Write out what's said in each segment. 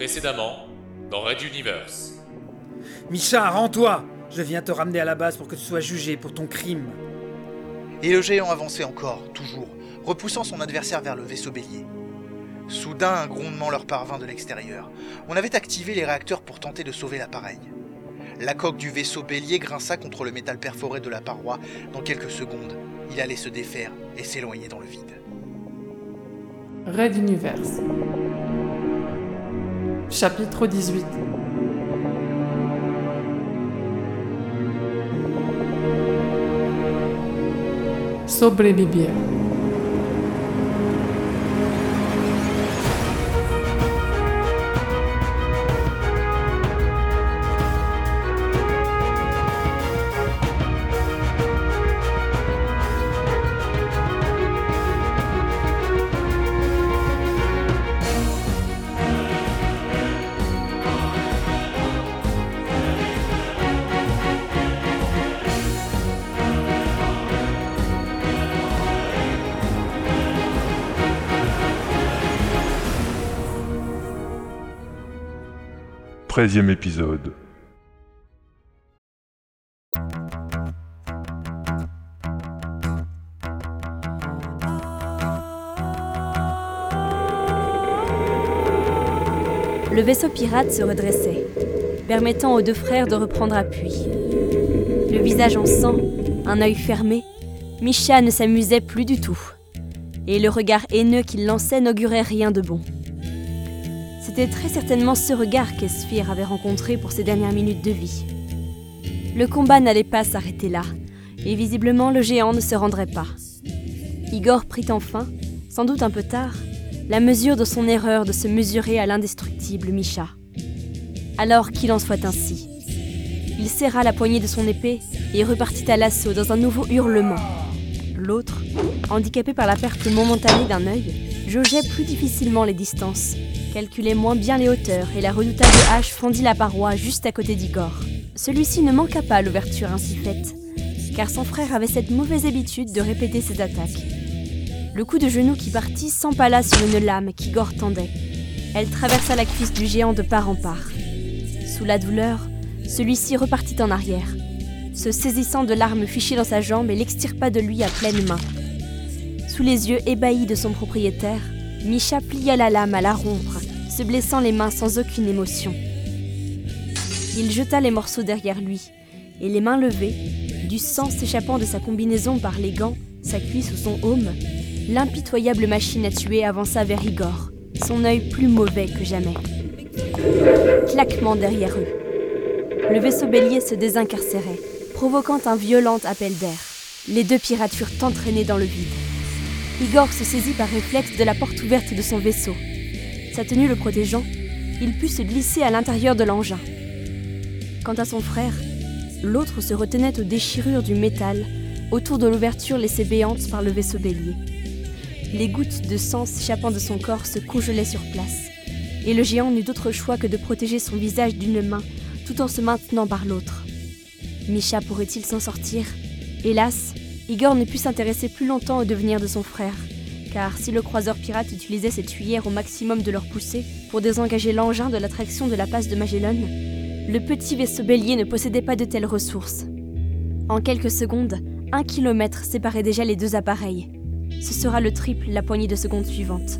Précédemment, dans Red Universe. Misha, rends-toi Je viens te ramener à la base pour que tu sois jugé pour ton crime. Et le géant avançait encore, toujours, repoussant son adversaire vers le vaisseau bélier. Soudain, un grondement leur parvint de l'extérieur. On avait activé les réacteurs pour tenter de sauver l'appareil. La coque du vaisseau bélier grinça contre le métal perforé de la paroi. Dans quelques secondes, il allait se défaire et s'éloigner dans le vide. Red Universe. Chapitre 18 Sobrevivir. Treizième épisode. Le vaisseau pirate se redressait, permettant aux deux frères de reprendre appui. Le visage en sang, un œil fermé, Misha ne s'amusait plus du tout. Et le regard haineux qu'il lançait n'augurait rien de bon. C'était très certainement ce regard qu'Esphir avait rencontré pour ses dernières minutes de vie. Le combat n'allait pas s'arrêter là, et visiblement le géant ne se rendrait pas. Igor prit enfin, sans doute un peu tard, la mesure de son erreur de se mesurer à l'indestructible Misha. Alors qu'il en soit ainsi. Il serra la poignée de son épée et repartit à l'assaut dans un nouveau hurlement. L'autre, handicapé par la perte momentanée d'un œil, jaugeait plus difficilement les distances, calculait moins bien les hauteurs et la redoutable hache fondit la paroi juste à côté d'Igor. Celui-ci ne manqua pas l'ouverture ainsi faite, car son frère avait cette mauvaise habitude de répéter ses attaques. Le coup de genou qui partit s'empala sur une lame qu'Igor tendait. Elle traversa la cuisse du géant de part en part. Sous la douleur, celui-ci repartit en arrière, se saisissant de l'arme fichée dans sa jambe et l'extirpa de lui à pleine main. Sous les yeux ébahis de son propriétaire, Misha plia la lame à la rompre, se blessant les mains sans aucune émotion. Il jeta les morceaux derrière lui, et les mains levées, du sang s'échappant de sa combinaison par les gants, sa cuisse ou son aume, l'impitoyable machine à tuer avança vers Igor, son œil plus mauvais que jamais. Claquement derrière eux. Le vaisseau bélier se désincarcérait, provoquant un violent appel d'air. Les deux pirates furent entraînés dans le vide. Igor se saisit par réflexe de la porte ouverte de son vaisseau. Sa tenue le protégeant, il put se glisser à l'intérieur de l'engin. Quant à son frère, l'autre se retenait aux déchirures du métal autour de l'ouverture laissée béante par le vaisseau bélier. Les gouttes de sang s'échappant de son corps se congelaient sur place, et le géant n'eut d'autre choix que de protéger son visage d'une main tout en se maintenant par l'autre. Misha pourrait-il s'en sortir? Hélas, Igor ne put s'intéresser plus longtemps au devenir de son frère, car si le croiseur pirate utilisait ses tuyères au maximum de leur poussée pour désengager l'engin de l'attraction de la passe de Magellan, le petit vaisseau bélier ne possédait pas de telles ressources. En quelques secondes, un kilomètre séparait déjà les deux appareils. Ce sera le triple la poignée de seconde suivante.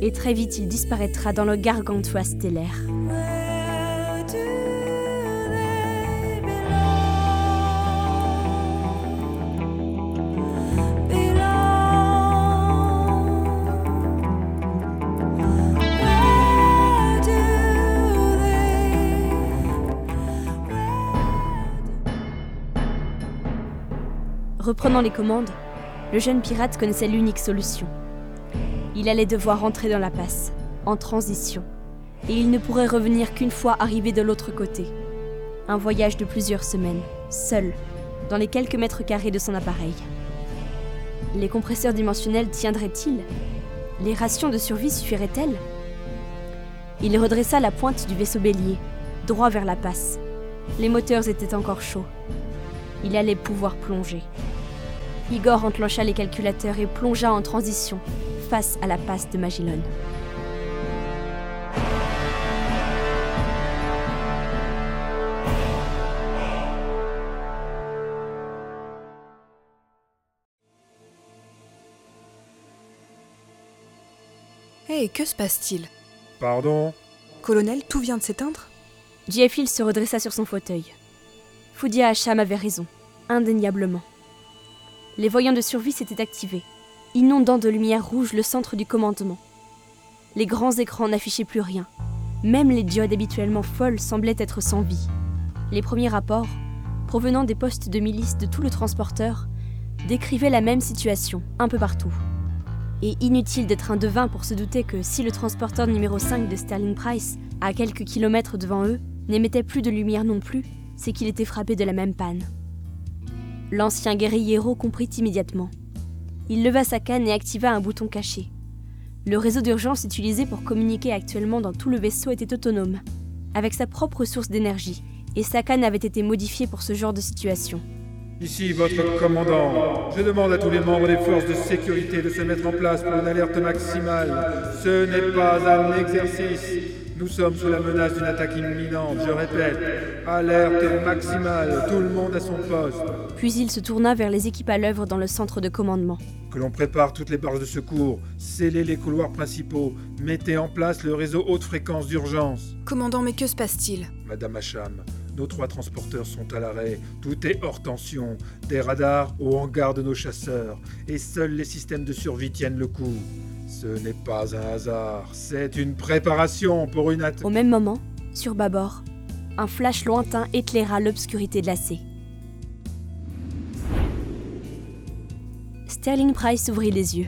Et très vite, il disparaîtra dans le gargantua stellaire. Reprenant les commandes, le jeune pirate connaissait l'unique solution. Il allait devoir entrer dans la passe, en transition, et il ne pourrait revenir qu'une fois arrivé de l'autre côté. Un voyage de plusieurs semaines, seul, dans les quelques mètres carrés de son appareil. Les compresseurs dimensionnels tiendraient-ils? Les rations de survie suffiraient-elles? Il redressa la pointe du vaisseau bélier, droit vers la passe. Les moteurs étaient encore chauds. Il allait pouvoir plonger. Igor enclencha les calculateurs et plongea en transition face à la passe de Magellan. Hé, eh, que se passe-t-il? Pardon? Colonel, tout vient de s'éteindre? Jeff se redressa sur son fauteuil. Foudia Hacham avait raison, indéniablement. Les voyants de survie s'étaient activés, inondant de lumière rouge le centre du commandement. Les grands écrans n'affichaient plus rien. Même les diodes habituellement folles semblaient être sans vie. Les premiers rapports, provenant des postes de milice de tout le transporteur, décrivaient la même situation, un peu partout. Et inutile d'être un devin pour se douter que si le transporteur numéro 5 de Sterling Price, à quelques kilomètres devant eux, n'émettait plus de lumière non plus, c'est qu'il était frappé de la même panne. L'ancien guerriero comprit immédiatement. Il leva sa canne et activa un bouton caché. Le réseau d'urgence utilisé pour communiquer actuellement dans tout le vaisseau était autonome, avec sa propre source d'énergie, et sa canne avait été modifiée pour ce genre de situation. Ici votre commandant. Je demande à tous les membres des forces de sécurité de se mettre en place pour une alerte maximale. Ce n'est pas un exercice. Nous sommes sous la menace d'une attaque imminente, je répète. Alerte maximale, tout le monde à son poste. Puis il se tourna vers les équipes à l'œuvre dans le centre de commandement. Que l'on prépare toutes les barres de secours, scellez les couloirs principaux, mettez en place le réseau haute fréquence d'urgence. Commandant, mais que se passe-t-il? Madame Hacham, nos trois transporteurs sont à l'arrêt, tout est hors tension, des radars au hangar de nos chasseurs, et seuls les systèmes de survie tiennent le coup. Ce n'est pas un hasard, c'est une préparation pour une attaque. Au même moment, sur bâbord, un flash lointain éclaira l'obscurité glacée. Sterling Price ouvrit les yeux.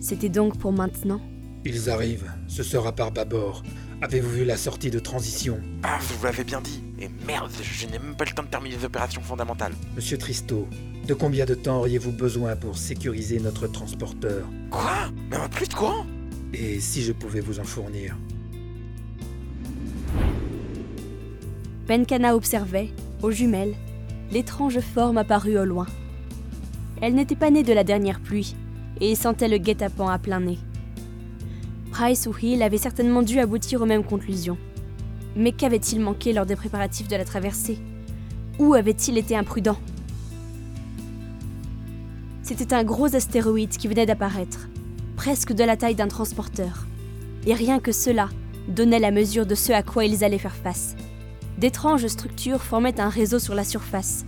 C'était donc pour maintenant Ils arrivent, ce sera par bâbord. Avez-vous vu la sortie de transition? Ah, vous l'avez bien dit. Et merde, je n'ai même pas le temps de terminer les opérations fondamentales. Monsieur Tristo, de combien de temps auriez-vous besoin pour sécuriser notre transporteur? Quoi? Mais on a plus de courant? Et si je pouvais vous en fournir? Benkana observait, aux jumelles, l'étrange forme apparue au loin. Elle n'était pas née de la dernière pluie et sentait le guet-apens à plein nez. Price ou Hill avaient certainement dû aboutir aux mêmes conclusions. Mais qu'avait-il manqué lors des préparatifs de la traversée? Où avait-il été imprudent? C'était un gros astéroïde qui venait d'apparaître, presque de la taille d'un transporteur. Et rien que cela donnait la mesure de ce à quoi ils allaient faire face. D'étranges structures formaient un réseau sur la surface,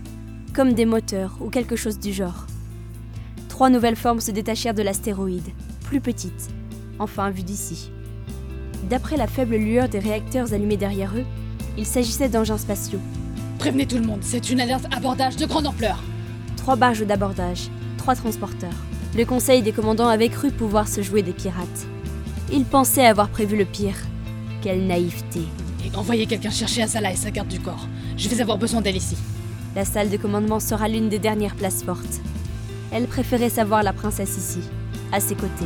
comme des moteurs ou quelque chose du genre. Trois nouvelles formes se détachèrent de l'astéroïde, plus petites, enfin vues d'ici. D'après la faible lueur des réacteurs allumés derrière eux, il s'agissait d'engins spatiaux. Prévenez tout le monde, c'est une alerte abordage de grande ampleur. Trois barges d'abordage, trois transporteurs. Le conseil des commandants avait cru pouvoir se jouer des pirates. Ils pensaient avoir prévu le pire. Quelle naïveté. Et envoyez quelqu'un chercher Azala et sa garde du corps. Je vais avoir besoin d'elle ici. La salle de commandement sera l'une des dernières places fortes. Elle préférait savoir la princesse ici, à ses côtés.